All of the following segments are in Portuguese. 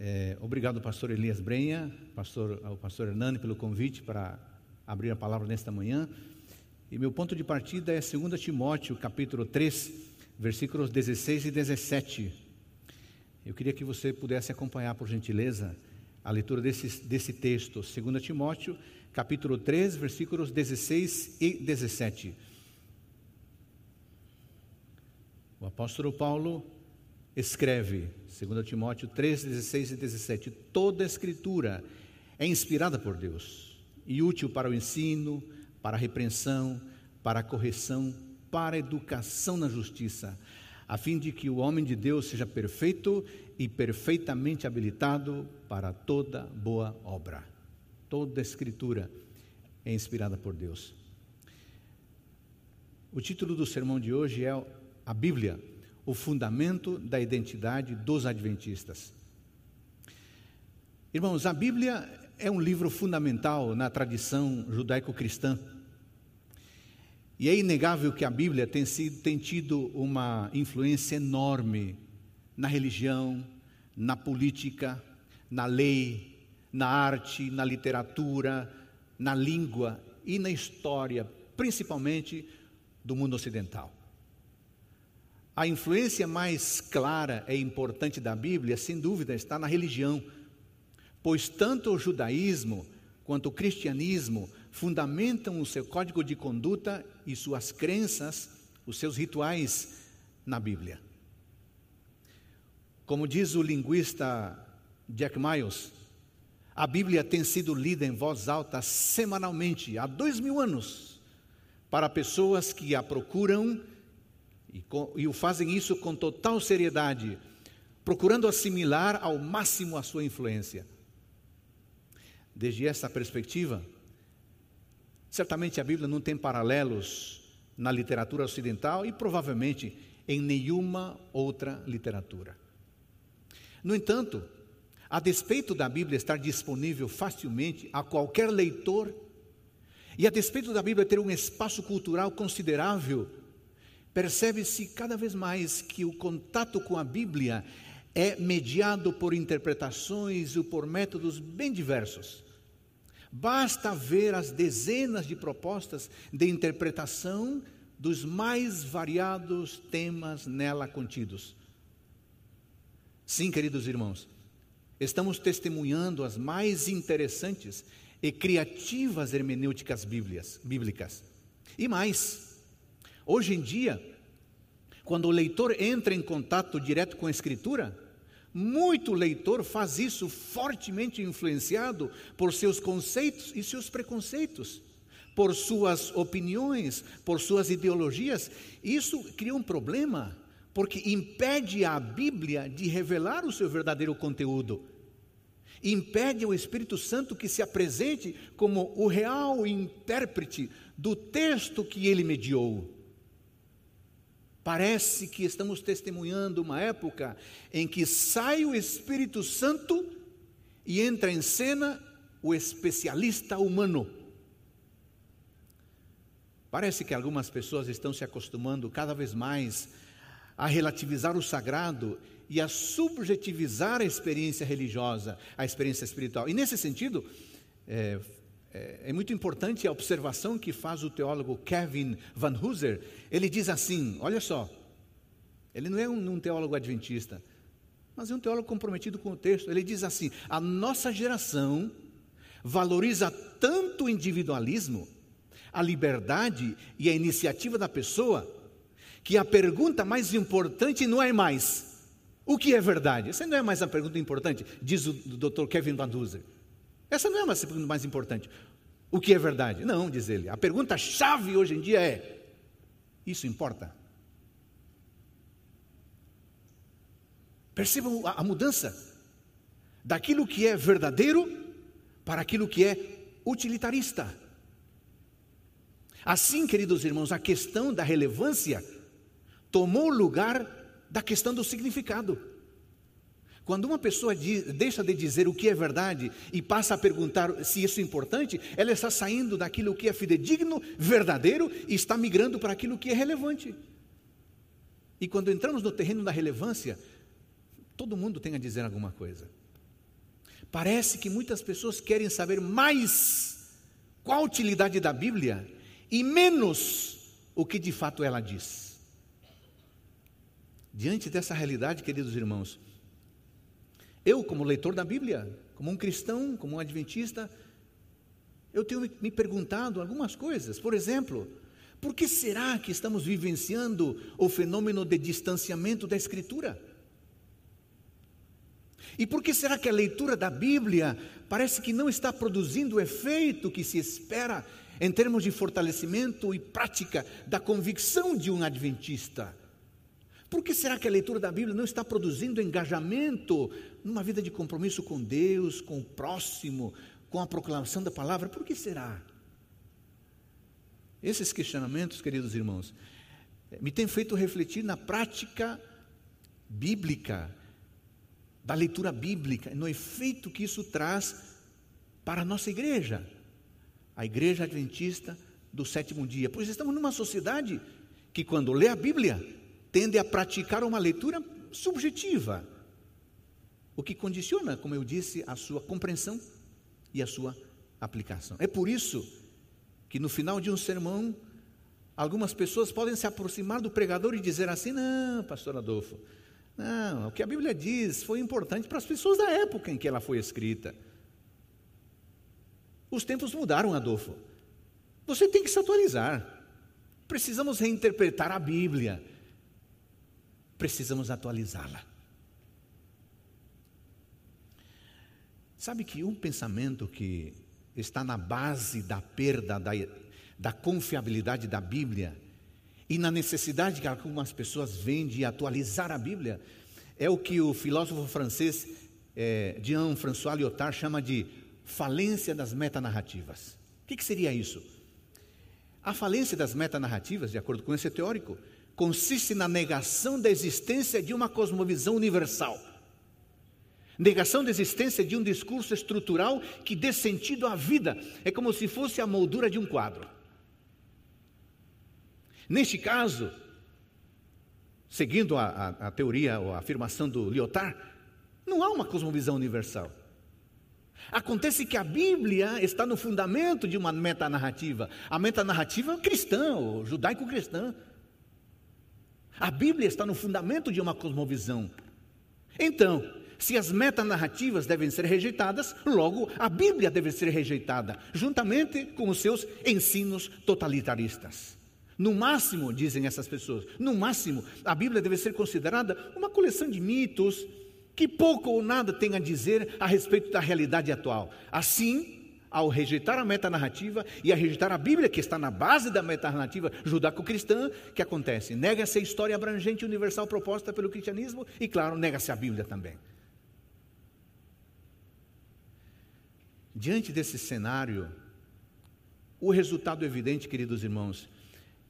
É, obrigado, pastor Elias Brenha, pastor, ao pastor Hernani, pelo convite para abrir a palavra nesta manhã. E meu ponto de partida é 2 Timóteo, capítulo 3, versículos 16 e 17. Eu queria que você pudesse acompanhar, por gentileza, a leitura desse, desse texto, 2 Timóteo, capítulo 3, versículos 16 e 17. O apóstolo Paulo escreve, 2 Timóteo 3, 16 e 17: toda a escritura é inspirada por Deus e útil para o ensino, para a repreensão, para a correção, para a educação na justiça, a fim de que o homem de Deus seja perfeito e perfeitamente habilitado para toda boa obra. Toda a escritura é inspirada por Deus. O título do sermão de hoje é a Bíblia, o fundamento da identidade dos adventistas. Irmãos, a Bíblia é um livro fundamental na tradição judaico-cristã. E é inegável que a Bíblia tem, sido, tem tido uma influência enorme na religião, na política, na lei, na arte, na literatura, na língua e na história, principalmente do mundo ocidental. A influência mais clara e importante da Bíblia, sem dúvida, está na religião, pois tanto o judaísmo quanto o cristianismo fundamentam o seu código de conduta e suas crenças, os seus rituais na Bíblia. Como diz o linguista Jack Miles, a Bíblia tem sido lida em voz alta semanalmente há dois mil anos para pessoas que a procuram e, com, e o fazem isso com total seriedade, procurando assimilar ao máximo a sua influência. Desde essa perspectiva, certamente a Bíblia não tem paralelos na literatura ocidental e provavelmente em nenhuma outra literatura. No entanto, a despeito da Bíblia estar disponível facilmente a qualquer leitor, e a despeito da Bíblia ter um espaço cultural considerável percebe-se cada vez mais que o contato com a Bíblia é mediado por interpretações ou por métodos bem diversos. Basta ver as dezenas de propostas de interpretação dos mais variados temas nela contidos. Sim, queridos irmãos, estamos testemunhando as mais interessantes e criativas hermenêuticas bíblicas. E mais, Hoje em dia, quando o leitor entra em contato direto com a Escritura, muito leitor faz isso fortemente influenciado por seus conceitos e seus preconceitos, por suas opiniões, por suas ideologias. Isso cria um problema, porque impede a Bíblia de revelar o seu verdadeiro conteúdo. Impede ao Espírito Santo que se apresente como o real intérprete do texto que ele mediou. Parece que estamos testemunhando uma época em que sai o Espírito Santo e entra em cena o especialista humano. Parece que algumas pessoas estão se acostumando cada vez mais a relativizar o sagrado e a subjetivizar a experiência religiosa, a experiência espiritual. E nesse sentido, é, é, é, muito importante a observação que faz o teólogo Kevin Van Hooser. Ele diz assim: olha só, ele não é um, um teólogo adventista, mas é um teólogo comprometido com o texto. Ele diz assim: a nossa geração valoriza tanto o individualismo, a liberdade e a iniciativa da pessoa, que a pergunta mais importante não é mais o que é verdade. Essa não é mais a pergunta importante, diz o Dr. Kevin Van Hooser. Essa não é uma pergunta mais importante. O que é verdade? Não, diz ele. A pergunta-chave hoje em dia é: isso importa? Percebam a, mudança daquilo que é verdadeiro para aquilo que é utilitarista. Assim, queridos irmãos, a questão da relevância tomou lugar da questão do significado. Quando uma pessoa deixa de dizer o que é verdade e passa a perguntar se isso é importante, ela está saindo daquilo que é fidedigno, verdadeiro e está migrando para aquilo que é relevante. E quando entramos no terreno da relevância, todo mundo tem a dizer alguma coisa. Parece que muitas pessoas querem saber mais qual a utilidade da Bíblia e menos o que de fato ela diz. Diante dessa realidade, queridos irmãos, eu, como leitor da Bíblia, como um cristão, como um adventista, eu tenho me perguntado algumas coisas. Por exemplo, por que será que estamos vivenciando o fenômeno de distanciamento da Escritura? E por que será que a leitura da Bíblia parece que não está produzindo o efeito que se espera em termos de fortalecimento e prática da convicção de um adventista? Por que será que a leitura da Bíblia não está produzindo engajamento numa vida de compromisso com Deus, com o próximo, com a proclamação da palavra? Por que será? Esses questionamentos, queridos irmãos, me têm feito refletir na prática bíblica, da leitura bíblica, no efeito que isso traz para a nossa igreja, a igreja adventista do sétimo dia. Pois estamos numa sociedade que, quando lê a Bíblia, tende a praticar uma leitura subjetiva, o que condiciona, como eu disse, a sua compreensão e a sua aplicação. É por isso que no final de um sermão, algumas pessoas podem se aproximar do pregador e dizer assim: não, pastor Adolfo, não, o que a Bíblia diz foi importante para as pessoas da época em que ela foi escrita. Os tempos mudaram, Adolfo. Você tem que se atualizar. Precisamos reinterpretar a Bíblia. Precisamos atualizá-la. Sabe que um pensamento que está na base da perda da, da confiabilidade da Bíblia e na necessidade que algumas pessoas veem de atualizar a Bíblia, é o que o filósofo francês é, Jean-François Lyotard chama de falência das metanarrativas. O que, que seria isso? A falência das metanarrativas, de acordo com esse teórico, consiste na negação da existência de uma cosmovisão universal Negação da existência de um discurso estrutural que dê sentido à vida. É como se fosse a moldura de um quadro. Neste caso, seguindo a, a, a teoria ou a afirmação do Lyotard, não há uma cosmovisão universal. Acontece que a Bíblia está no fundamento de uma metanarrativa, a metanarrativa cristã, ou judaico-cristã. A Bíblia está no fundamento de uma cosmovisão. Então, se as metanarrativas devem ser rejeitadas, logo a Bíblia deve ser rejeitada, juntamente com os seus ensinos totalitaristas. No máximo, dizem essas pessoas, no máximo, a Bíblia deve ser considerada uma coleção de mitos que pouco ou nada tem a dizer a respeito da realidade atual. Assim, ao rejeitar a metanarrativa e a rejeitar a Bíblia, que está na base da metanarrativa judaico-cristã, que acontece? Nega-se a história abrangente e universal proposta pelo cristianismo e, claro, nega-se a Bíblia também. Diante desse cenário, o resultado evidente, queridos irmãos,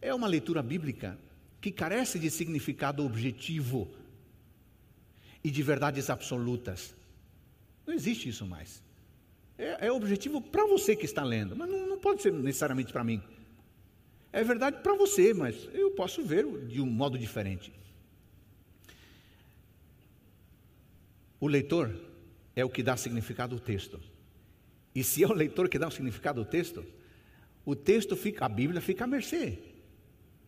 é uma leitura bíblica que carece de significado objetivo e de verdades absolutas. Não existe isso mais. É, é objetivo para você que está lendo, mas não, não pode ser necessariamente para mim. É verdade para você, mas eu posso ver de um modo diferente. O leitor é o que dá significado ao texto. E se é o leitor que dá o significado ao texto, o texto fica, a Bíblia fica à mercê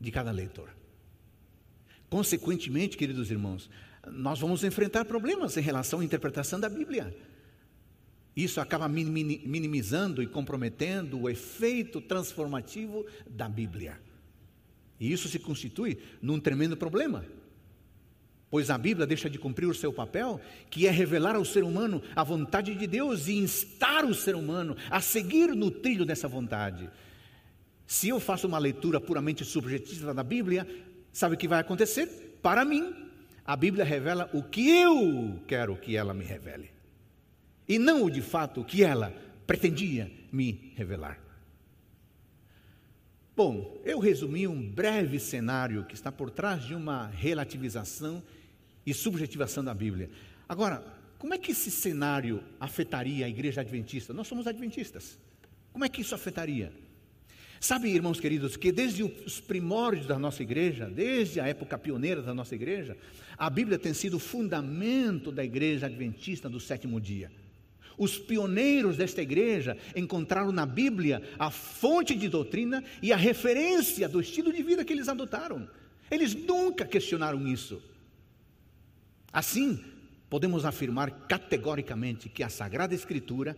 de cada leitor. Consequentemente, queridos irmãos, nós vamos enfrentar problemas em relação à interpretação da Bíblia. Isso acaba minimizando e comprometendo o efeito transformativo da Bíblia. E isso se constitui num tremendo problema pois a Bíblia deixa de cumprir o seu papel, que é revelar ao ser humano a vontade de Deus e instar o ser humano a seguir no trilho dessa vontade. Se eu faço uma leitura puramente subjetiva da Bíblia, sabe o que vai acontecer? Para mim, a Bíblia revela o que eu quero que ela me revele, e não o de fato que ela pretendia me revelar. Bom, eu resumi um breve cenário que está por trás de uma relativização e subjetivação da Bíblia. Agora, como é que esse cenário afetaria a igreja adventista? Nós somos adventistas. Como é que isso afetaria? Sabe, irmãos queridos, que desde os primórdios da nossa igreja, desde a época pioneira da nossa igreja, a Bíblia tem sido o fundamento da igreja adventista do sétimo dia. Os pioneiros desta igreja encontraram na Bíblia a fonte de doutrina e a referência do estilo de vida que eles adotaram. Eles nunca questionaram isso. Assim, podemos afirmar categoricamente que a Sagrada Escritura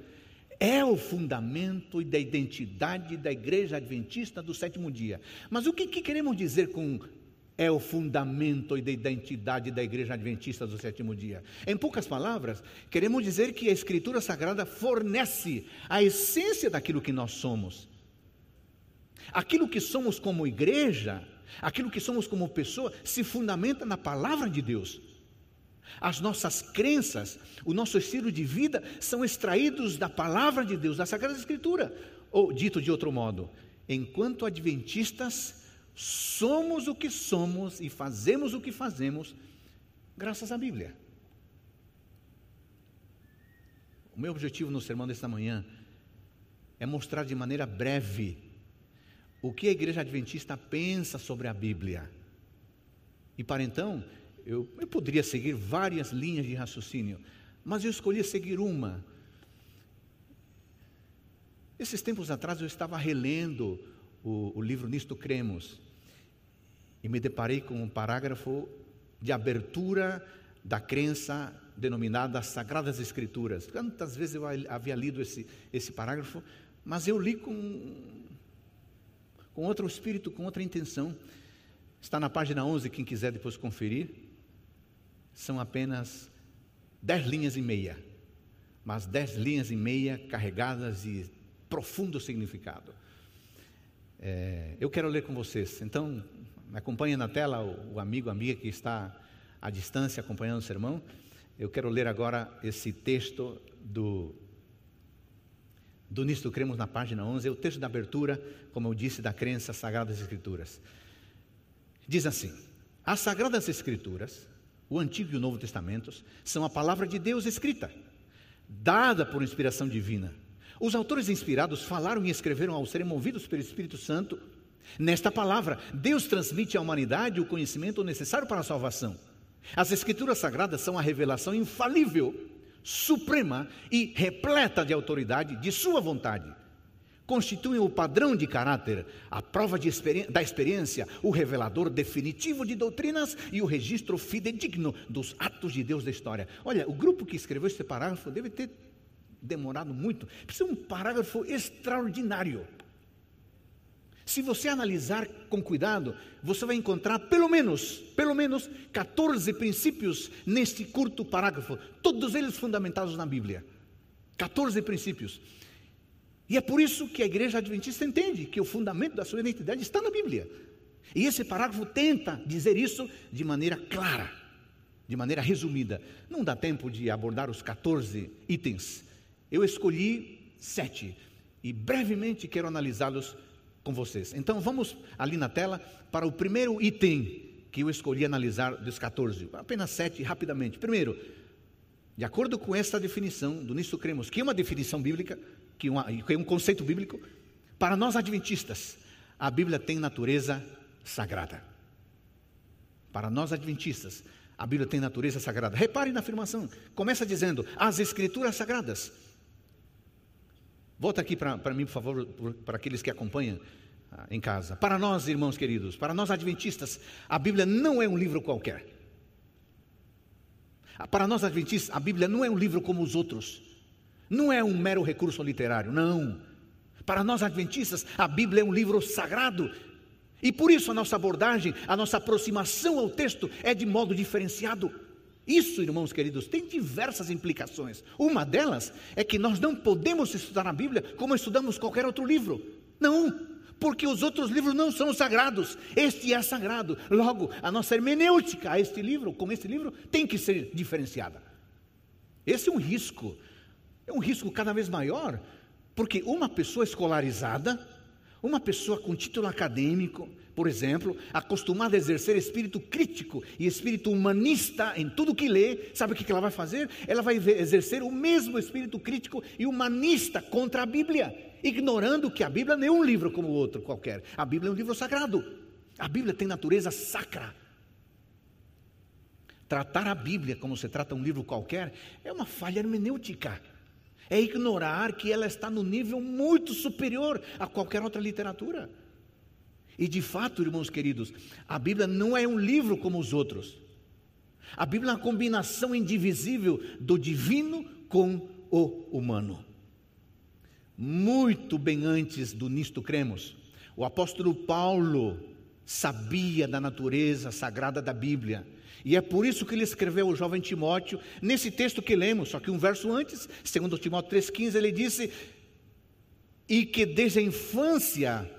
é o fundamento da identidade da Igreja Adventista do sétimo dia. Mas o que, que queremos dizer com é o fundamento e da identidade da Igreja Adventista do sétimo dia. Em poucas palavras, queremos dizer que a Escritura Sagrada fornece a essência daquilo que nós somos. Aquilo que somos como igreja, aquilo que somos como pessoa, se fundamenta na palavra de Deus. As nossas crenças, o nosso estilo de vida são extraídos da palavra de Deus, da Sagrada Escritura. Ou, dito de outro modo, enquanto adventistas, somos o que somos e fazemos o que fazemos graças à Bíblia. O meu objetivo no sermão desta manhã é mostrar de maneira breve o que a igreja adventista pensa sobre a Bíblia. E para então, eu, eu poderia seguir várias linhas de raciocínio, mas eu escolhi seguir uma. Esses tempos atrás eu estava relendo o, o livro Nisto Cremos e me deparei com um parágrafo de abertura da crença denominada Sagradas Escrituras. Quantas vezes eu havia lido esse, esse parágrafo, mas eu li com, com outro espírito, com outra intenção. Está na página 11, quem quiser depois conferir. São apenas dez linhas e meia, mas dez linhas e meia carregadas de profundo significado. É, eu quero ler com vocês, então acompanhe na tela o, o amigo, amiga que está à distância acompanhando o sermão. Eu quero ler agora esse texto do, do Nisto Cremos na página 11, é o texto da abertura, como eu disse, da crença Sagradas Escrituras. Diz assim: As Sagradas Escrituras, o Antigo e o Novo Testamentos, são a palavra de Deus escrita, dada por inspiração divina os autores inspirados falaram e escreveram ao serem movidos pelo Espírito Santo. Nesta palavra, Deus transmite à humanidade o conhecimento necessário para a salvação. As Escrituras Sagradas são a revelação infalível, suprema e repleta de autoridade de Sua vontade. Constituem o padrão de caráter, a prova experi da experiência, o revelador definitivo de doutrinas e o registro fidedigno dos atos de Deus da história. Olha, o grupo que escreveu este parágrafo deve ter demorado muito, precisa um parágrafo extraordinário. Se você analisar com cuidado, você vai encontrar pelo menos, pelo menos 14 princípios neste curto parágrafo, todos eles fundamentados na Bíblia. 14 princípios. E é por isso que a igreja adventista entende que o fundamento da sua identidade está na Bíblia. E esse parágrafo tenta dizer isso de maneira clara, de maneira resumida. Não dá tempo de abordar os 14 itens eu escolhi sete e brevemente quero analisá-los com vocês. Então vamos ali na tela para o primeiro item que eu escolhi analisar dos 14, apenas sete rapidamente. Primeiro, de acordo com esta definição do Nisso Cremos, que é uma definição bíblica, que, uma, que é um conceito bíblico, para nós adventistas, a Bíblia tem natureza sagrada. Para nós adventistas, a Bíblia tem natureza sagrada. Repare na afirmação, começa dizendo: as Escrituras sagradas Volta aqui para mim, por favor, para aqueles que acompanham ah, em casa. Para nós, irmãos queridos, para nós adventistas, a Bíblia não é um livro qualquer. Ah, para nós adventistas, a Bíblia não é um livro como os outros. Não é um mero recurso literário, não. Para nós adventistas, a Bíblia é um livro sagrado. E por isso a nossa abordagem, a nossa aproximação ao texto é de modo diferenciado. Isso, irmãos queridos, tem diversas implicações. Uma delas é que nós não podemos estudar a Bíblia como estudamos qualquer outro livro. Não, porque os outros livros não são sagrados. Este é sagrado. Logo, a nossa hermenêutica a este livro, com este livro, tem que ser diferenciada. Esse é um risco. É um risco cada vez maior, porque uma pessoa escolarizada, uma pessoa com título acadêmico, por exemplo, acostumada a exercer espírito crítico e espírito humanista em tudo que lê, sabe o que ela vai fazer? Ela vai exercer o mesmo espírito crítico e humanista contra a Bíblia, ignorando que a Bíblia não é um livro como outro qualquer. A Bíblia é um livro sagrado. A Bíblia tem natureza sacra. Tratar a Bíblia como se trata um livro qualquer é uma falha hermenêutica. é ignorar que ela está no nível muito superior a qualquer outra literatura. E de fato, irmãos queridos, a Bíblia não é um livro como os outros. A Bíblia é uma combinação indivisível do divino com o humano. Muito bem antes do Nisto Cremos, o apóstolo Paulo sabia da natureza sagrada da Bíblia. E é por isso que ele escreveu ao jovem Timóteo, nesse texto que lemos, só que um verso antes, segundo Timóteo 3,15, ele disse, e que desde a infância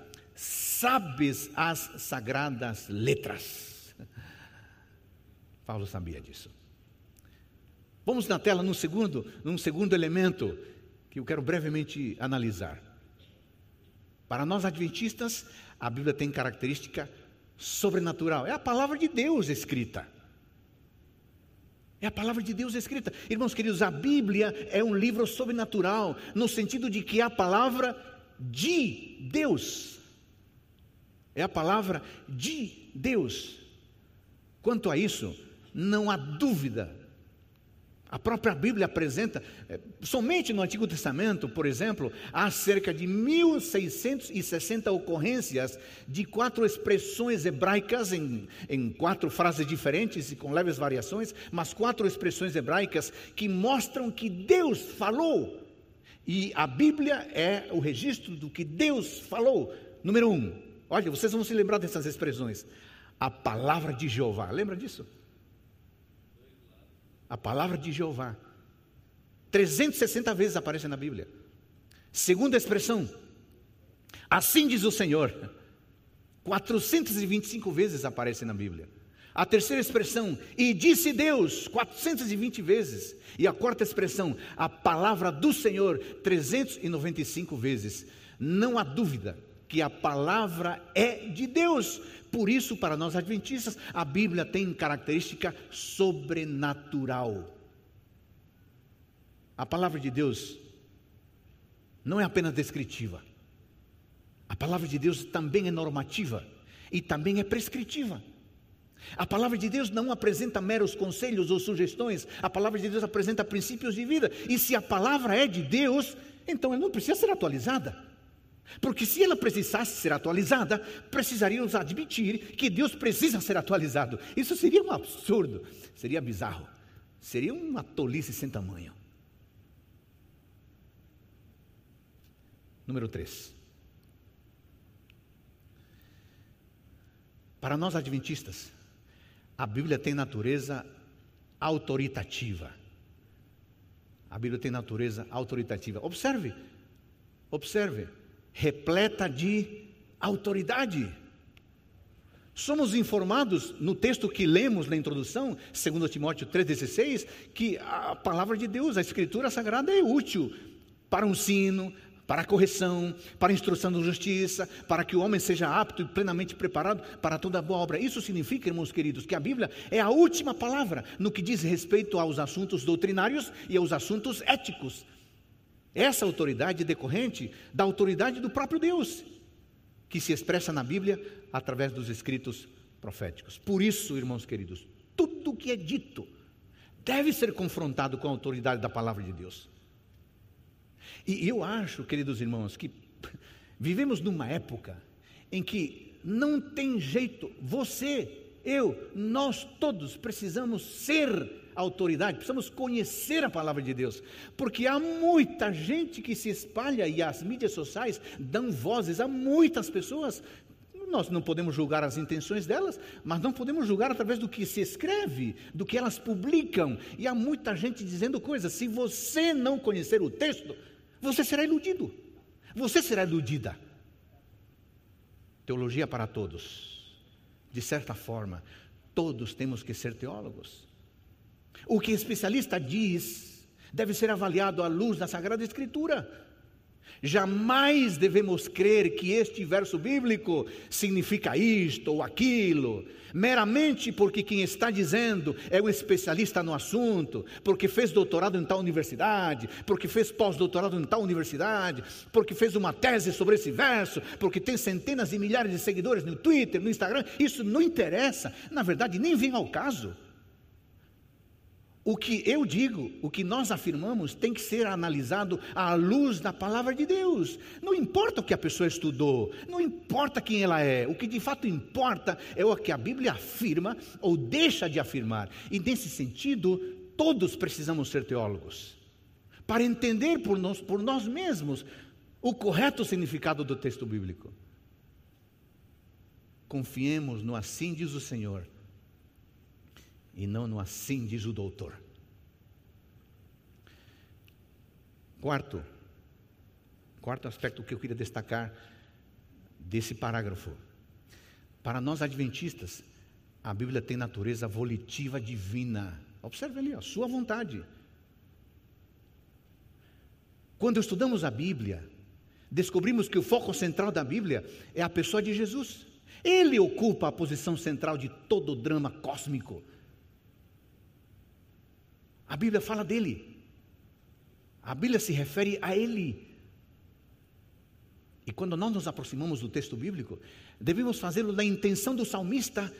sabes as sagradas letras. Paulo sabia disso. Vamos na tela num segundo, num segundo elemento que eu quero brevemente analisar. Para nós adventistas, a Bíblia tem característica sobrenatural. É a palavra de Deus escrita. É a palavra de Deus escrita. Irmãos queridos, a Bíblia é um livro sobrenatural, no sentido de que é a palavra de Deus. É a palavra de Deus. Quanto a isso, não há dúvida a própria Bíblia apresenta, eh, somente no Antigo Testamento, por exemplo, há cerca de 1660 ocorrências de quatro expressões hebraicas, em, em quatro frases diferentes e com leves variações, mas quatro expressões hebraicas que mostram que Deus falou. E a Bíblia é o registro do que Deus falou. Número um, olha, vocês vão se lembrar dessas expressões. A palavra de Jeová, lembra disso? A palavra de Jeová. 360 vezes aparece na Bíblia. Segunda expressão, assim diz o Senhor. 425 vezes aparece na Bíblia. A terceira expressão, e disse Deus, 420 vezes. E a quarta expressão, a palavra do Senhor, 395 vezes. Não há dúvida que a palavra é de Deus, por isso, para nós adventistas, a Bíblia tem característica sobrenatural. A palavra de Deus não é apenas descritiva. A palavra de Deus também é normativa e também é prescritiva. A palavra de Deus não apresenta meros conselhos ou sugestões, a palavra de Deus apresenta princípios de vida. E se a palavra é de Deus, então ela não precisa ser atualizada. Porque se ela precisasse ser atualizada, precisaríamos admitir que Deus precisa ser atualizado. Isso seria um absurdo, seria bizarro, seria uma tolice sem tamanho. Número 3. Para nós adventistas, a Bíblia tem natureza autoritativa. A Bíblia tem natureza autoritativa. Observe, observe repleta de autoridade. Somos informados no texto que lemos na introdução, 2 Timóteo 3,16, que a palavra de Deus, a Escritura Sagrada é útil para um ensino, para a correção, para a instrução da justiça, para que o homem seja apto e plenamente preparado para toda boa obra. Isso significa, irmãos queridos, que a Bíblia é a última palavra no que diz respeito aos assuntos doutrinários e aos assuntos éticos. Essa autoridade é decorrente da autoridade do próprio Deus, que se expressa na Bíblia através dos escritos proféticos. Por isso, irmãos queridos, tudo o que é dito deve ser confrontado com a autoridade da palavra de Deus. E eu acho, queridos irmãos, que vivemos numa época em que não tem jeito, você, eu, nós todos precisamos ser autoridade, precisamos conhecer a palavra de Deus, porque há muita gente que se espalha e as mídias sociais dão vozes a muitas pessoas. Nós não podemos julgar as intenções delas, mas não podemos julgar através do que se escreve, do que elas publicam. E há muita gente dizendo coisas. Se você não conhecer o texto, você será iludido. Você será iludida. Teologia para todos. De certa forma, todos temos que ser teólogos. O que especialista diz deve ser avaliado à luz da Sagrada Escritura. Jamais devemos crer que este verso bíblico significa isto ou aquilo, meramente porque quem está dizendo é um especialista no assunto, porque fez doutorado em tal universidade, porque fez pós-doutorado em tal universidade, porque fez uma tese sobre esse verso, porque tem centenas e milhares de seguidores no Twitter, no Instagram. Isso não interessa, na verdade, nem vem ao caso. O que eu digo, o que nós afirmamos, tem que ser analisado à luz da palavra de Deus. Não importa o que a pessoa estudou, não importa quem ela é, o que de fato importa é o que a Bíblia afirma ou deixa de afirmar. E nesse sentido, todos precisamos ser teólogos para entender por nós, por nós mesmos o correto significado do texto bíblico. Confiemos no assim diz o Senhor e não no assim diz o doutor. Quarto, quarto aspecto que eu queria destacar desse parágrafo. Para nós adventistas, a Bíblia tem natureza volitiva divina. Observe ali, a sua vontade. Quando estudamos a Bíblia, descobrimos que o foco central da Bíblia é a pessoa de Jesus. Ele ocupa a posição central de todo o drama cósmico. A Bíblia fala dele. A Bíblia se refere a ele. E quando nós nos aproximamos do texto bíblico, devemos fazê-lo na intenção do salmista,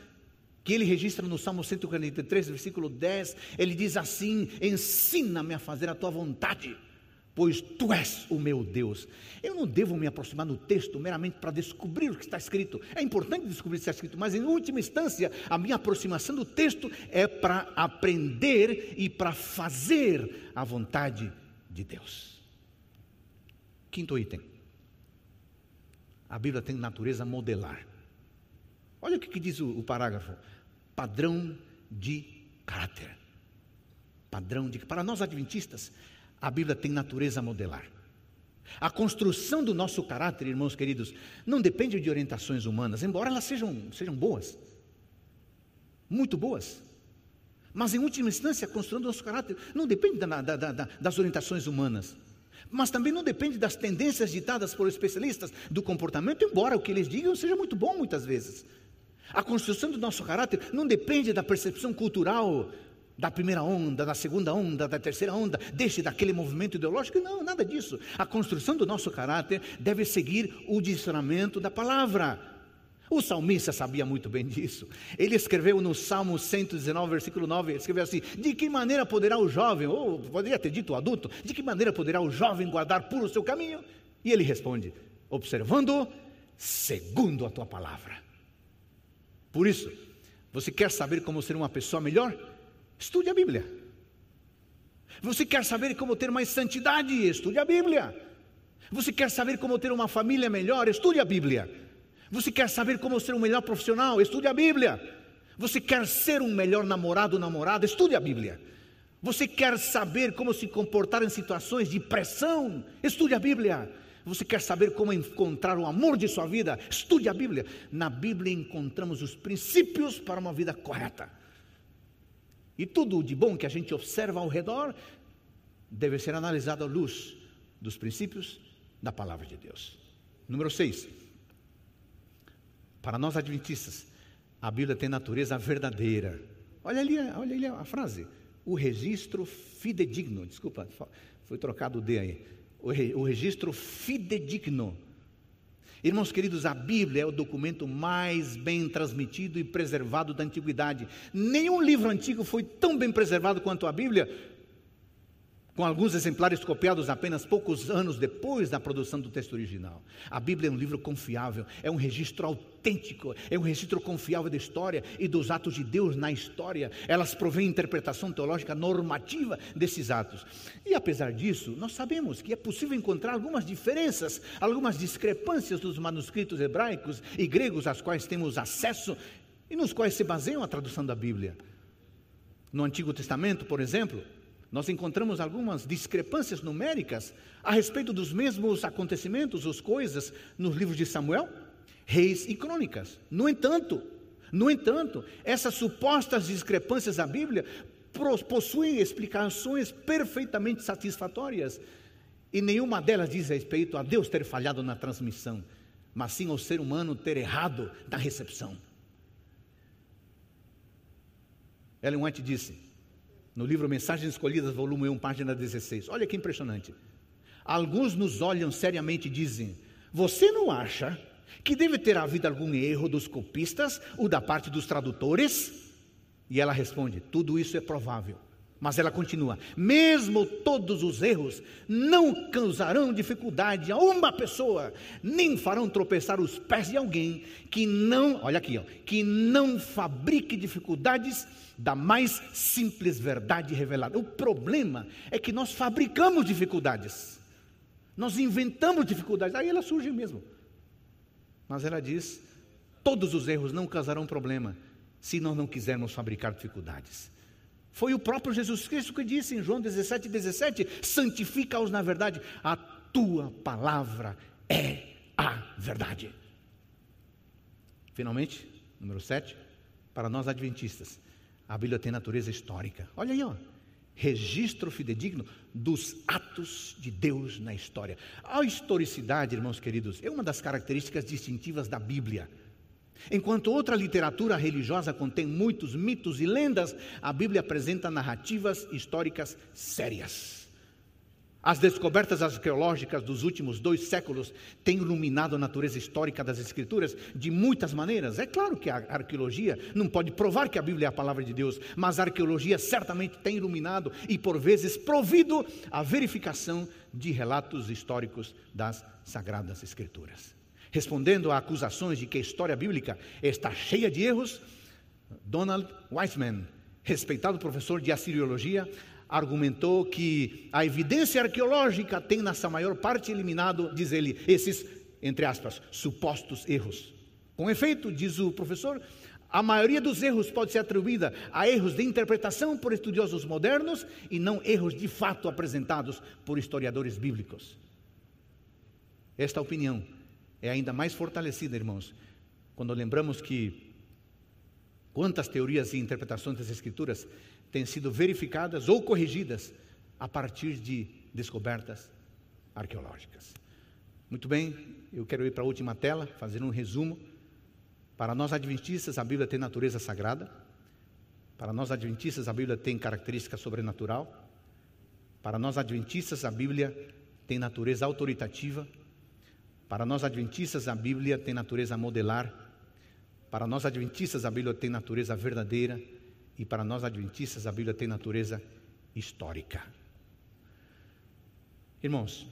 que ele registra no Salmo 143, versículo 10. Ele diz assim: Ensina-me a fazer a tua vontade pois tu és o meu Deus. Eu não devo me aproximar no texto meramente para descobrir o que está escrito. É importante descobrir o que está escrito, mas em última instância, a minha aproximação do texto é para aprender e para fazer a vontade de Deus. Quinto item. A Bíblia tem natureza modelar. Olha o que, diz o, o parágrafo: padrão de caráter. Padrão de. Para nós adventistas, a Bíblia tem natureza modelar. A construção do nosso caráter, irmãos queridos, não depende de orientações humanas, embora elas sejam, sejam boas, muito boas. Mas, em última instância, a construção do nosso caráter não depende da, da, da, das orientações humanas, mas também não depende das tendências ditadas por especialistas do comportamento, embora o que eles digam seja muito bom muitas vezes. A construção do nosso caráter não depende da percepção cultural da primeira onda, da segunda onda, da terceira onda, deste, daquele movimento ideológico. Não, nada disso. A construção do nosso caráter deve seguir o direcionamento da palavra. O salmista sabia muito bem disso. Ele escreveu no Salmo 119, versículo 9, ele escreveu assim: De que maneira poderá o jovem, ou poderia ter dito o adulto, de que maneira poderá o jovem guardar puro o seu caminho? E ele responde: Observando segundo a tua palavra. Por isso, você quer saber como ser uma pessoa melhor? Estude a Bíblia. Você quer saber como ter mais santidade? Estude a Bíblia. Você quer saber como ter uma família melhor? Estude a Bíblia. Você quer saber como ser um melhor profissional? Estude a Bíblia. Você quer ser um melhor namorado ou namorada? Estude a Bíblia. Você quer saber como se comportar em situações de pressão? Estude a Bíblia. Você quer saber como encontrar o amor de sua vida? Estude a Bíblia. Na Bíblia encontramos os princípios para uma vida correta. E tudo de bom que a gente observa ao redor deve ser analisado à luz dos princípios da palavra de Deus. Número 6. Para nós adventistas, a Bíblia tem natureza verdadeira. Olha ali, olha ali a frase. O registro fidedigno. Desculpa, foi trocado o D aí. O, o registro fidedigno Irmãos queridos, a Bíblia é o documento mais bem transmitido e preservado da antiguidade. Nenhum livro antigo foi tão bem preservado quanto a Bíblia, com alguns exemplares copiados apenas poucos anos depois da produção do texto original. A Bíblia é um livro confiável, é um registro autêntico, é um registro confiável da história e dos atos de Deus na história. Elas provêm interpretação teológica normativa desses atos. E apesar disso, nós sabemos que é possível encontrar algumas diferenças, algumas discrepâncias dos manuscritos hebraicos e gregos às quais temos acesso e nos quais se baseiam a tradução da Bíblia. No Antigo Testamento, por exemplo, nós encontramos algumas discrepâncias numéricas a respeito dos mesmos acontecimentos, as coisas, nos livros de Samuel, Reis e Crônicas. No entanto, no entanto, essas supostas discrepâncias da Bíblia possuem explicações perfeitamente satisfatórias. E nenhuma delas diz respeito a Deus ter falhado na transmissão, mas sim ao ser humano ter errado na recepção. Ellen White disse: no livro Mensagens Escolhidas, volume 1, página 16. Olha que impressionante. Alguns nos olham seriamente e dizem: Você não acha que deve ter havido algum erro dos copistas ou da parte dos tradutores? E ela responde: Tudo isso é provável. Mas ela continua: mesmo todos os erros não causarão dificuldade a uma pessoa, nem farão tropeçar os pés de alguém que não, olha aqui, ó, que não fabrique dificuldades da mais simples verdade revelada. O problema é que nós fabricamos dificuldades, nós inventamos dificuldades, aí elas surgem mesmo. Mas ela diz: todos os erros não causarão problema se nós não quisermos fabricar dificuldades. Foi o próprio Jesus Cristo que disse em João 17, 17: santifica-os na verdade, a tua palavra é a verdade. Finalmente, número 7, para nós adventistas, a Bíblia tem natureza histórica. Olha aí, ó. Registro fidedigno dos atos de Deus na história. A historicidade, irmãos queridos, é uma das características distintivas da Bíblia. Enquanto outra literatura religiosa contém muitos mitos e lendas, a Bíblia apresenta narrativas históricas sérias. As descobertas arqueológicas dos últimos dois séculos têm iluminado a natureza histórica das Escrituras de muitas maneiras. É claro que a arqueologia não pode provar que a Bíblia é a palavra de Deus, mas a arqueologia certamente tem iluminado e, por vezes, provido a verificação de relatos históricos das Sagradas Escrituras respondendo a acusações de que a história bíblica está cheia de erros, Donald Weissman, respeitado professor de assiriologia, argumentou que a evidência arqueológica tem, na sua maior parte, eliminado, diz ele, esses, entre aspas, supostos erros. Com efeito, diz o professor, a maioria dos erros pode ser atribuída a erros de interpretação por estudiosos modernos e não erros de fato apresentados por historiadores bíblicos. Esta opinião é ainda mais fortalecida, irmãos, quando lembramos que quantas teorias e interpretações das Escrituras têm sido verificadas ou corrigidas a partir de descobertas arqueológicas. Muito bem, eu quero ir para a última tela, fazer um resumo. Para nós adventistas, a Bíblia tem natureza sagrada. Para nós adventistas, a Bíblia tem característica sobrenatural. Para nós adventistas, a Bíblia tem natureza autoritativa. Para nós adventistas, a Bíblia tem natureza modelar. Para nós adventistas, a Bíblia tem natureza verdadeira. E para nós adventistas, a Bíblia tem natureza histórica. Irmãos,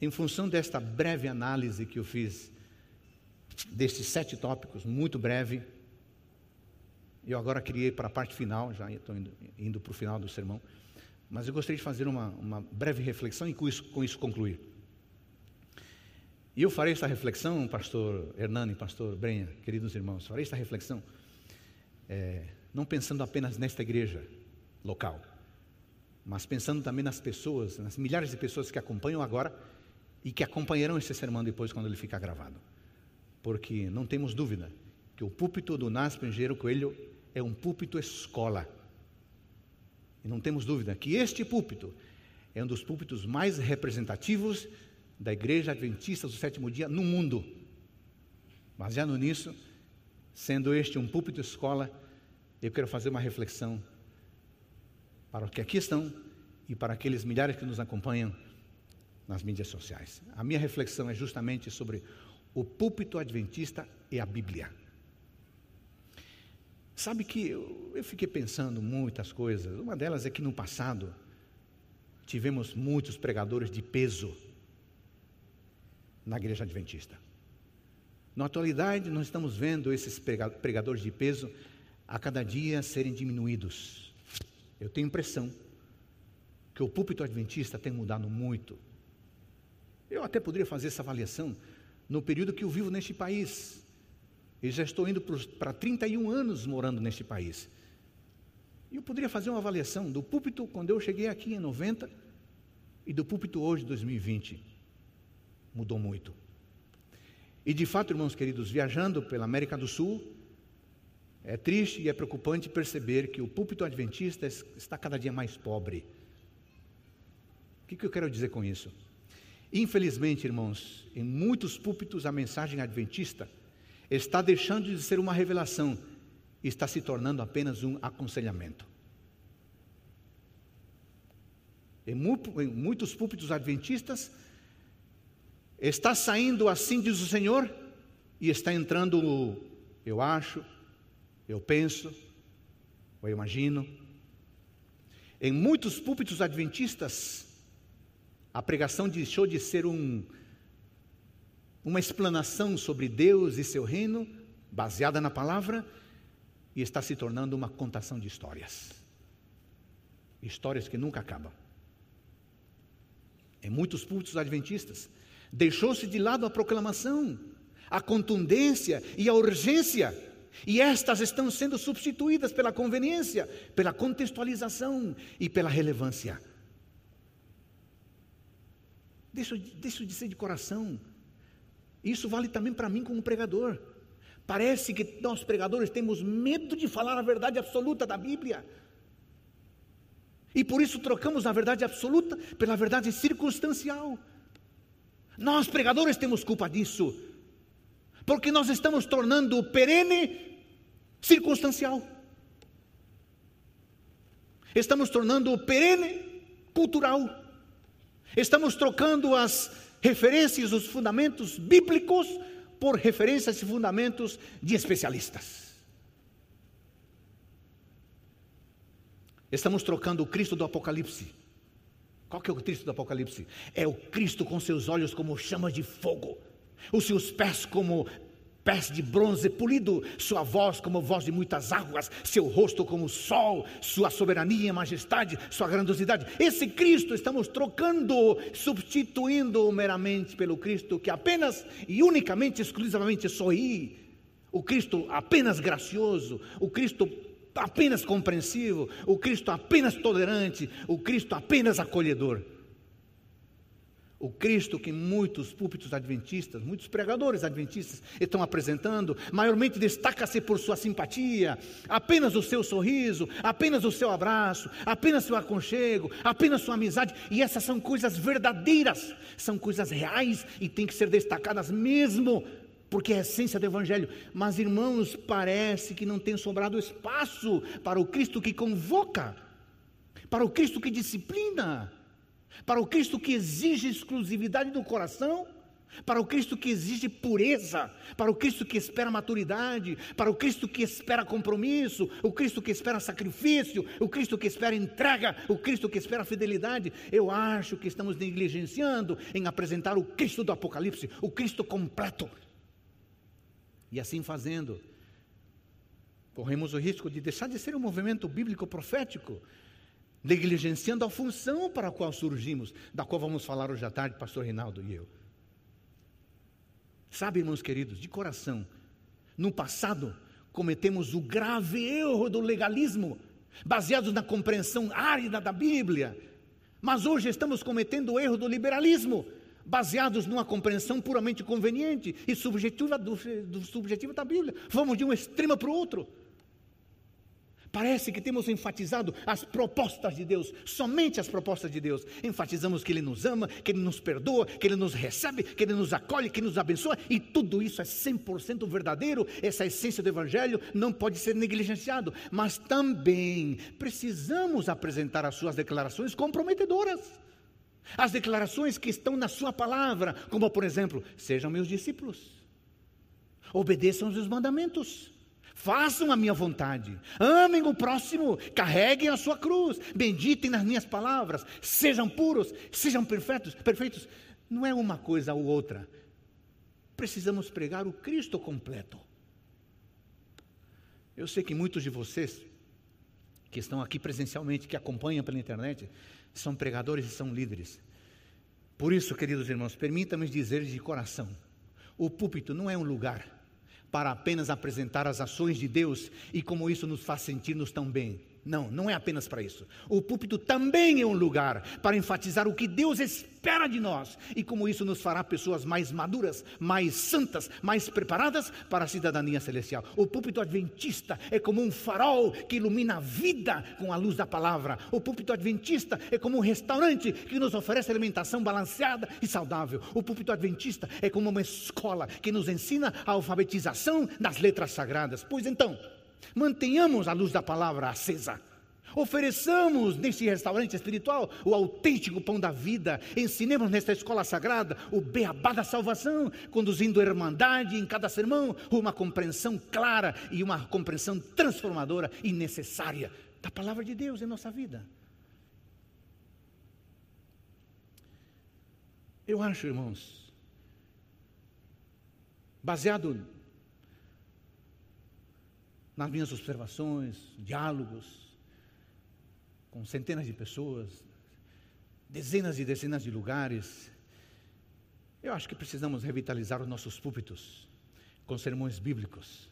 em função desta breve análise que eu fiz destes sete tópicos, muito breve, eu agora queria para a parte final, já estou indo, indo para o final do sermão, mas eu gostaria de fazer uma, uma breve reflexão e com isso, com isso concluir. E eu farei esta reflexão, pastor Hernani, pastor Brenha, queridos irmãos, farei esta reflexão, é, não pensando apenas nesta igreja local, mas pensando também nas pessoas, nas milhares de pessoas que acompanham agora e que acompanharão esse sermão depois quando ele ficar gravado. Porque não temos dúvida que o púlpito do Nasp Engenheiro Coelho é um púlpito escola. E não temos dúvida que este púlpito é um dos púlpitos mais representativos da Igreja Adventista do Sétimo Dia no mundo. Baseado nisso, sendo este um púlpito escola, eu quero fazer uma reflexão para os que aqui estão e para aqueles milhares que nos acompanham nas mídias sociais. A minha reflexão é justamente sobre o púlpito adventista e a Bíblia. Sabe que eu, eu, fiquei pensando muitas coisas. Uma delas é que no passado tivemos muitos pregadores de peso na igreja adventista. Na atualidade, nós estamos vendo esses pregadores de peso a cada dia serem diminuídos. Eu tenho impressão que o púlpito adventista tem mudado muito. Eu até poderia fazer essa avaliação no período que eu vivo neste país. Eu já estou indo para 31 anos morando neste país. E eu poderia fazer uma avaliação do púlpito quando eu cheguei aqui em 90 e do púlpito hoje, 2020 mudou muito. E de fato, irmãos queridos, viajando pela América do Sul, é triste e é preocupante perceber que o púlpito adventista está cada dia mais pobre. O que, eu quero dizer com isso? Infelizmente, irmãos, em muitos púlpitos a mensagem adventista está deixando de ser uma revelação e está se tornando apenas um aconselhamento. Em muitos púlpitos adventistas, Está saindo assim, diz o Senhor, e está entrando eu acho, eu penso, ou eu imagino. Em muitos púlpitos adventistas, a pregação deixou de ser um, uma explanação sobre Deus e seu reino, baseada na palavra, e está se tornando uma contação de histórias. Histórias que nunca acabam. Em muitos púlpitos adventistas, deixou-se de lado a proclamação, a contundência e a urgência e estas estão sendo substituídas pela conveniência, pela contextualização e pela relevância. Deixa, deixa de ser de coração. Isso vale também para mim como pregador. Parece que nós pregadores temos medo de falar a verdade absoluta da Bíblia. E por isso trocamos a verdade absoluta pela verdade circunstancial. Nós pregadores temos culpa disso. Porque nós estamos tornando perene circunstancial. Estamos tornando perene cultural. Estamos trocando as referências, os fundamentos bíblicos por referências e fundamentos de especialistas. Estamos trocando o Cristo do Apocalipse. Qual que é o Cristo do Apocalipse? É o Cristo com seus olhos como chamas de fogo os seus pés como pés de bronze polido, sua voz como voz de muitas águas, seu rosto como o sol, sua soberania e majestade, sua grandiosidade. Esse Cristo estamos trocando, substituindo meramente pelo Cristo que apenas e unicamente, exclusivamente sorri, o Cristo apenas gracioso, o Cristo apenas compreensivo, o Cristo apenas tolerante, o Cristo apenas acolhedor. O Cristo que muitos púlpitos adventistas, muitos pregadores adventistas estão apresentando, maiormente destaca-se por sua simpatia, apenas o seu sorriso, apenas o seu abraço, apenas seu aconchego, apenas sua amizade, e essas são coisas verdadeiras, são coisas reais e têm que ser destacadas mesmo, porque é a essência do Evangelho. Mas, irmãos, parece que não tem sobrado espaço para o Cristo que convoca, para o Cristo que disciplina para o Cristo que exige exclusividade do coração, para o Cristo que exige pureza, para o Cristo que espera maturidade, para o Cristo que espera compromisso, o Cristo que espera sacrifício, o Cristo que espera entrega, o Cristo que espera fidelidade. Eu acho que estamos negligenciando em apresentar o Cristo do Apocalipse, o Cristo completo. E assim fazendo, corremos o risco de deixar de ser um movimento bíblico profético negligenciando a função para a qual surgimos, da qual vamos falar hoje à tarde, pastor Reinaldo e eu. Sabe, irmãos queridos, de coração, no passado cometemos o grave erro do legalismo, baseados na compreensão árida da Bíblia, mas hoje estamos cometendo o erro do liberalismo, baseados numa compreensão puramente conveniente e subjetiva do, do subjetivo da Bíblia. Vamos de um extremo para o outro. Parece que temos enfatizado as propostas de Deus, somente as propostas de Deus. Enfatizamos que Ele nos ama, que Ele nos perdoa, que Ele nos recebe, que Ele nos acolhe, que nos abençoa, e tudo isso é 100% verdadeiro. Essa essência do Evangelho não pode ser negligenciado, mas também precisamos apresentar as suas declarações comprometedoras. As declarações que estão na Sua palavra, como por exemplo, sejam meus discípulos, obedeçam os mandamentos façam a minha vontade, amem o próximo, carreguem a sua cruz, benditem nas minhas palavras, sejam puros, sejam perfeitos, perfeitos. Não é uma coisa ou outra. Precisamos pregar o Cristo completo. Eu sei que muitos de vocês que estão aqui presencialmente, que acompanham pela internet, são pregadores e são líderes. Por isso, queridos irmãos, permita-me dizer de coração: o púlpito não é um lugar para apenas apresentar as ações de Deus e como isso nos faz sentir-nos tão bem. Não, não é apenas para isso. O púlpito também é um lugar para enfatizar o que Deus espera de nós e como isso nos fará pessoas mais maduras, mais santas, mais preparadas para a cidadania celestial. O púlpito adventista é como um farol que ilumina a vida com a luz da palavra. O púlpito adventista é como um restaurante que nos oferece alimentação balanceada e saudável. O púlpito adventista é como uma escola que nos ensina a alfabetização das letras sagradas. Pois então, Mantenhamos a luz da palavra acesa. Ofereçamos neste restaurante espiritual o autêntico pão da vida. Ensinemos nesta escola sagrada o beabá da salvação, conduzindo a irmandade em cada sermão, uma compreensão clara e uma compreensão transformadora e necessária da palavra de Deus em nossa vida. Eu acho, irmãos, baseado nas minhas observações, diálogos com centenas de pessoas, dezenas e dezenas de lugares, eu acho que precisamos revitalizar os nossos púlpitos com sermões bíblicos,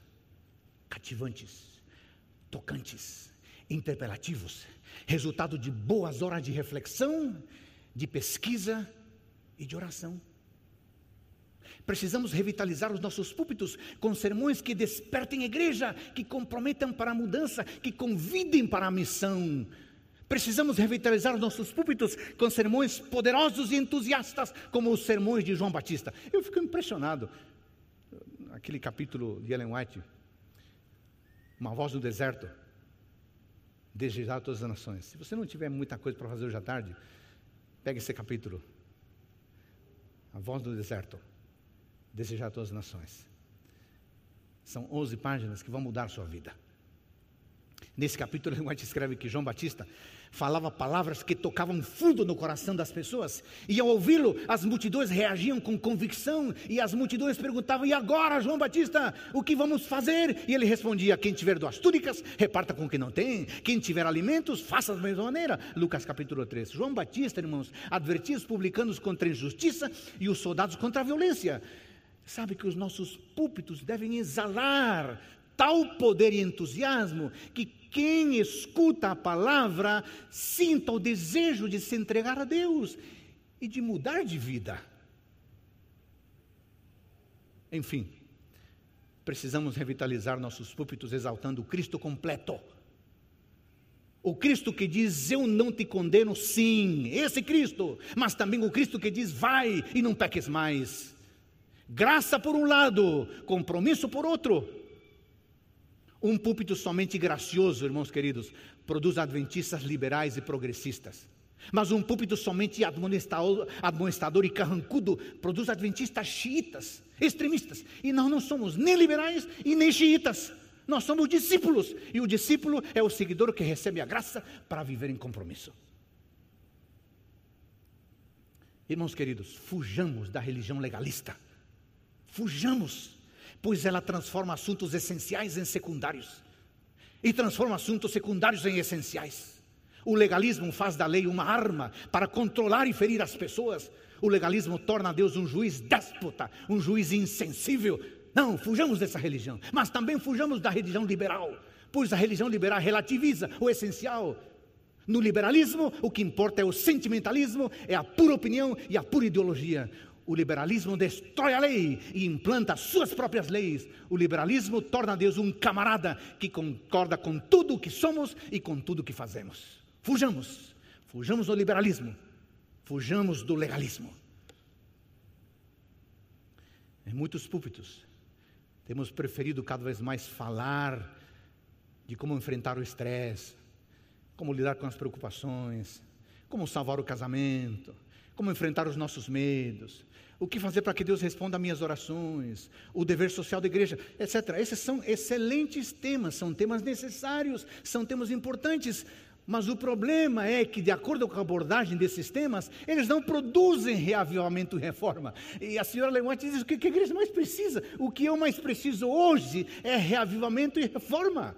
cativantes, tocantes, interpelativos, resultado de boas horas de reflexão, de pesquisa e de oração. Precisamos revitalizar os nossos púlpitos com sermões que despertem a igreja, que comprometam para a mudança, que convidem para a missão. Precisamos revitalizar os nossos púlpitos com sermões poderosos e entusiastas, como os sermões de João Batista. Eu fico impressionado. Aquele capítulo de Ellen White, Uma voz no deserto, desejar a todas as nações. Se você não tiver muita coisa para fazer hoje à tarde, pegue esse capítulo. A voz do deserto desejar a todas as nações. São 11 páginas que vão mudar a sua vida. Nesse capítulo, Ellen White escreve que João Batista falava palavras que tocavam fundo no coração das pessoas, e ao ouvi-lo, as multidões reagiam com convicção, e as multidões perguntavam: E agora, João Batista, o que vamos fazer? E ele respondia: Quem tiver duas túnicas, reparta com quem não tem, quem tiver alimentos, faça da mesma maneira. Lucas capítulo 3. João Batista, irmãos, advertia os publicanos contra a injustiça e os soldados contra a violência. Sabe que os nossos púlpitos devem exalar tal poder e entusiasmo que quem escuta a palavra sinta o desejo de se entregar a Deus e de mudar de vida. Enfim, precisamos revitalizar nossos púlpitos exaltando o Cristo completo. O Cristo que diz: Eu não te condeno, sim, esse Cristo, mas também o Cristo que diz: Vai e não peques mais. Graça por um lado, compromisso por outro. Um púlpito somente gracioso, irmãos queridos, produz adventistas liberais e progressistas. Mas um púlpito somente admoestador, e carrancudo produz adventistas xiitas, extremistas. E nós não somos nem liberais e nem xiitas. Nós somos discípulos. E o discípulo é o seguidor que recebe a graça para viver em compromisso. Irmãos queridos, fujamos da religião legalista. Fujamos pois ela transforma assuntos essenciais em secundários e transforma assuntos secundários em essenciais. O legalismo faz da lei uma arma para controlar e ferir as pessoas. O legalismo torna Deus um juiz déspota, um juiz insensível. Não, fujamos dessa religião, mas também fujamos da religião liberal, pois a religião liberal relativiza o essencial. No liberalismo, o que importa é o sentimentalismo, é a pura opinião e a pura ideologia. O liberalismo destrói a lei e implanta suas próprias leis. O liberalismo torna Deus um camarada que concorda com tudo o que somos e com tudo o que fazemos. Fujamos, fujamos do liberalismo, fujamos do legalismo. Em muitos púlpitos, temos preferido cada vez mais falar de como enfrentar o estresse, como lidar com as preocupações, como salvar o casamento, como enfrentar os nossos medos, o que fazer para que Deus responda às minhas orações, o dever social da igreja, etc. Esses são excelentes temas, são temas necessários, são temas importantes, mas o problema é que, de acordo com a abordagem desses temas, eles não produzem reavivamento e reforma. E a senhora Leonte diz: o que a igreja mais precisa? O que eu mais preciso hoje é reavivamento e reforma.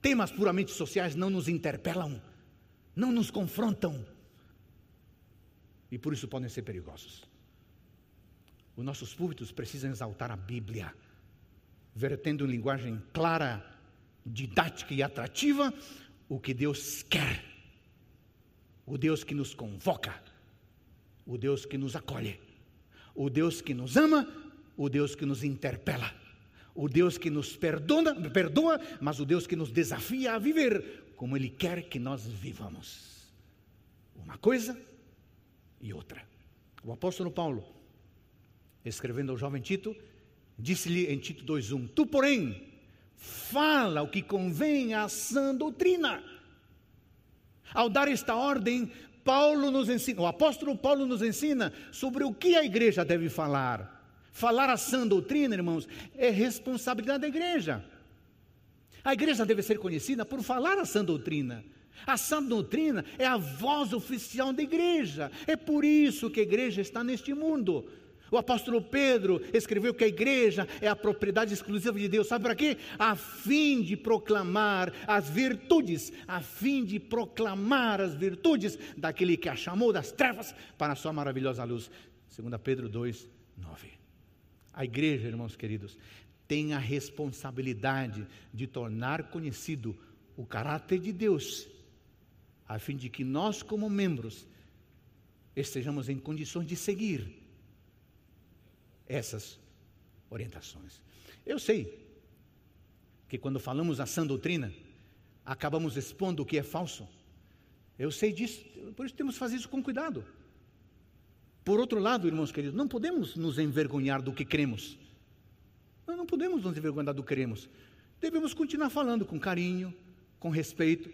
Temas puramente sociais não nos interpelam, não nos confrontam e por isso podem ser perigosos. Os nossos púlpitos precisam exaltar a Bíblia, vertendo em linguagem clara, didática e atrativa o que Deus quer, o Deus que nos convoca, o Deus que nos acolhe, o Deus que nos ama, o Deus que nos interpela, o Deus que nos perdona, perdoa, mas o Deus que nos desafia a viver como Ele quer que nós vivamos. Uma coisa e outra. O apóstolo Paulo, escrevendo ao jovem Tito, disse-lhe em Tito 2:1: Tu, porém, fala o que convém à sã doutrina. Ao dar esta ordem, Paulo nos ensina, o apóstolo Paulo nos ensina sobre o que a igreja deve falar. Falar a sã doutrina, irmãos, é responsabilidade da igreja. A igreja deve ser conhecida por falar a sã doutrina. A sã doutrina é a voz oficial da igreja. É por isso que a igreja está neste mundo. O apóstolo Pedro escreveu que a igreja é a propriedade exclusiva de Deus. Sabe para quê? A fim de proclamar as virtudes, a fim de proclamar as virtudes daquele que a chamou das trevas para a sua maravilhosa luz. 2 Pedro 2, 9. A igreja, irmãos queridos, tem a responsabilidade de tornar conhecido o caráter de Deus, a fim de que nós, como membros, estejamos em condições de seguir essas orientações. Eu sei que quando falamos a sã doutrina, acabamos expondo o que é falso. Eu sei disso, por isso temos que fazer isso com cuidado. Por outro lado, irmãos queridos, não podemos nos envergonhar do que cremos. Nós não podemos nos envergonhar do que cremos. Devemos continuar falando com carinho, com respeito,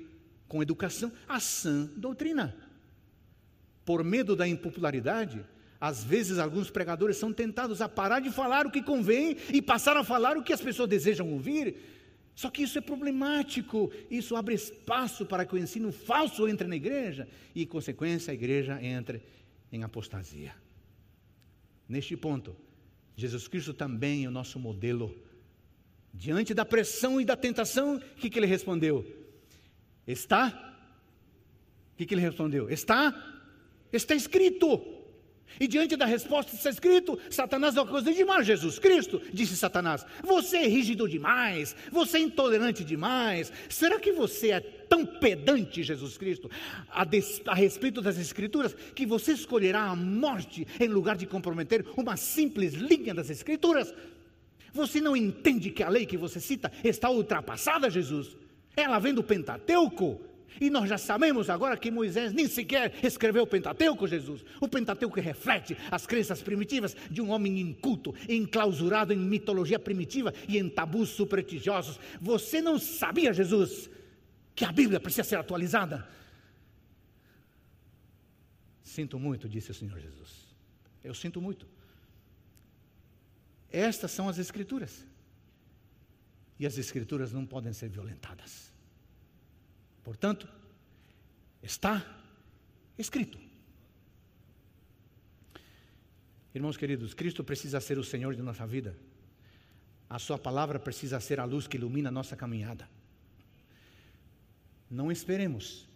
com educação, a sã doutrina. Por medo da impopularidade, às vezes, alguns pregadores são tentados a parar de falar o que convém e passar a falar o que as pessoas desejam ouvir. Só que isso é problemático, isso abre espaço para que o ensino falso entre na igreja e, em consequência, a igreja entre em apostasia. Neste ponto, Jesus Cristo também é o nosso modelo. Diante da pressão e da tentação, o que, que ele respondeu? Está? O que, que ele respondeu? Está? Está escrito. E diante da resposta está escrito, Satanás acusou demais Jesus Cristo, disse Satanás. Você é rígido demais, você é intolerante demais. Será que você é tão pedante, Jesus Cristo, a, des, a respeito das Escrituras, que você escolherá a morte em lugar de comprometer uma simples linha das Escrituras? Você não entende que a lei que você cita está ultrapassada, Jesus? Ela vem do Pentateuco. E nós já sabemos agora que Moisés nem sequer escreveu o Pentateuco, Jesus. O Pentateuco reflete as crenças primitivas de um homem inculto, enclausurado em mitologia primitiva e em tabus supersticiosos. Você não sabia, Jesus, que a Bíblia precisa ser atualizada? Sinto muito, disse o Senhor Jesus. Eu sinto muito. Estas são as Escrituras. E as Escrituras não podem ser violentadas. Portanto, está escrito. Irmãos queridos, Cristo precisa ser o Senhor de nossa vida. A Sua palavra precisa ser a luz que ilumina a nossa caminhada. Não esperemos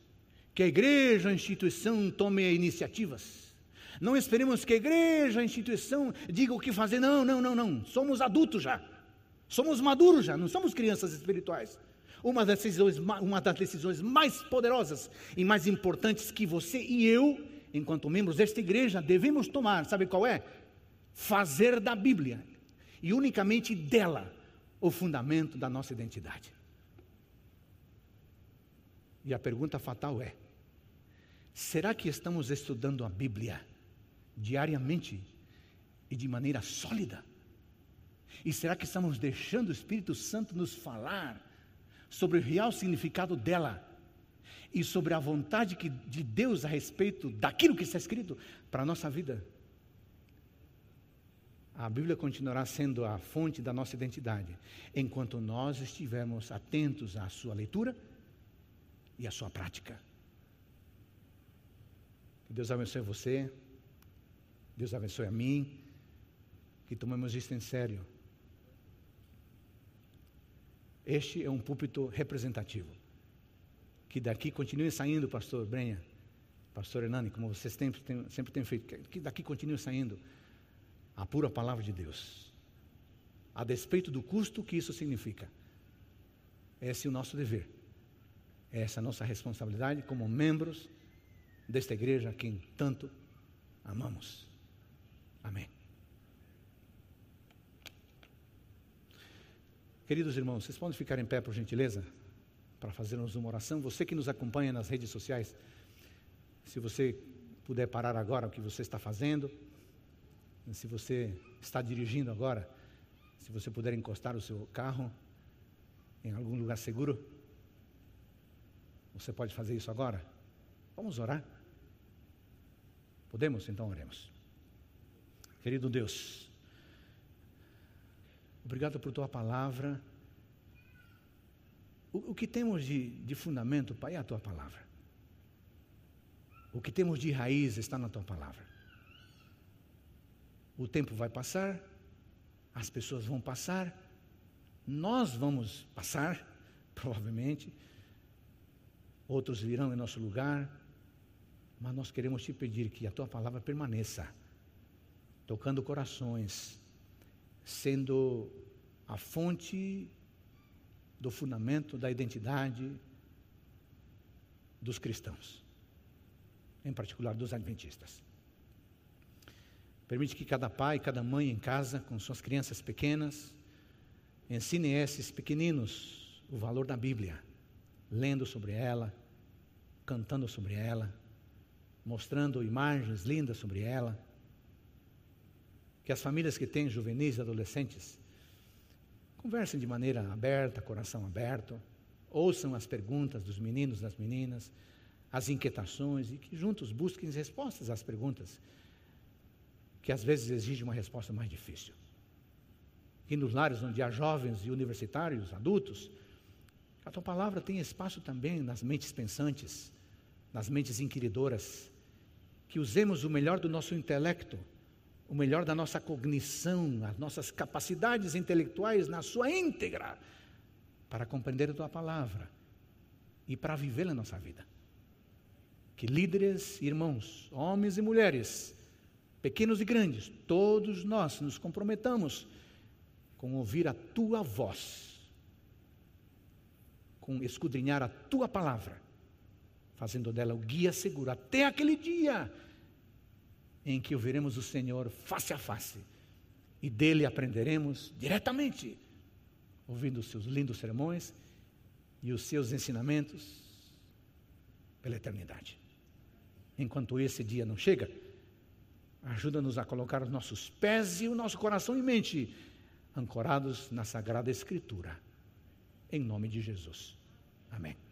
que a igreja, a instituição, tome iniciativas. Não esperemos que a igreja, a instituição, diga o que fazer. Não, não, não, não. Somos adultos já. Somos maduros já, não somos crianças espirituais uma das, decisões, uma das decisões mais poderosas e mais importantes que você e eu, enquanto membros desta igreja, devemos tomar, sabe qual é? Fazer da Bíblia e unicamente dela o fundamento da nossa identidade. E a pergunta fatal é: será que estamos estudando a Bíblia diariamente e de maneira sólida? E será que estamos deixando o Espírito Santo nos falar sobre o real significado dela e sobre a vontade que, de Deus a respeito daquilo que está escrito para a nossa vida. A Bíblia continuará sendo a fonte da nossa identidade, enquanto nós estivermos atentos à sua leitura e à sua prática. Que Deus abençoe você, Deus abençoe a mim, que tomemos isso em sério este é um púlpito representativo. Que daqui continue saindo, pastor Brenha, pastor Hernani, como vocês sempre têm, sempre têm feito, que daqui continue saindo a pura palavra de Deus. A despeito do custo que isso significa. Esse é o nosso dever. Essa é a nossa responsabilidade como membros desta igreja a quem tanto amamos. Amém. Queridos irmãos, vocês podem ficar em pé, por gentileza, para fazermos uma oração. Você que nos acompanha nas redes sociais, se você puder parar agora o que você está fazendo, se você está dirigindo agora, se você puder encostar o seu carro em algum lugar seguro, você pode fazer isso agora? Vamos orar? Podemos? Então oremos. Querido Deus, Obrigado por tua palavra. O, o que temos de, de fundamento, Pai, é a tua palavra. O que temos de raiz está na tua palavra. O tempo vai passar, as pessoas vão passar, nós vamos passar, provavelmente, outros virão em nosso lugar, mas nós queremos te pedir que a tua palavra permaneça, tocando corações, sendo a fonte do fundamento da identidade dos cristãos, em particular dos adventistas. Permite que cada pai, cada mãe em casa, com suas crianças pequenas, ensine esses pequeninos o valor da Bíblia, lendo sobre ela, cantando sobre ela, mostrando imagens lindas sobre ela. Que as famílias que têm juvenis e adolescentes conversem de maneira aberta, coração aberto, ouçam as perguntas dos meninos, das meninas, as inquietações e que juntos busquem respostas às perguntas que às vezes exigem uma resposta mais difícil. E nos lares onde há jovens e universitários, adultos, a tua palavra tem espaço também nas mentes pensantes, nas mentes inquiridoras, que usemos o melhor do nosso intelecto, o melhor da nossa cognição, as nossas capacidades intelectuais na sua íntegra, para compreender a tua palavra e para viver na nossa vida. Que líderes, irmãos, homens e mulheres, pequenos e grandes, todos nós nos comprometamos com ouvir a tua voz, com escudrinhar a tua palavra fazendo dela o guia seguro até aquele dia em que ouviremos o Senhor face a face e dele aprenderemos diretamente, ouvindo os seus lindos sermões e os seus ensinamentos pela eternidade. Enquanto esse dia não chega, ajuda-nos a colocar os nossos pés e o nosso coração e mente ancorados na Sagrada Escritura. Em nome de Jesus. Amém.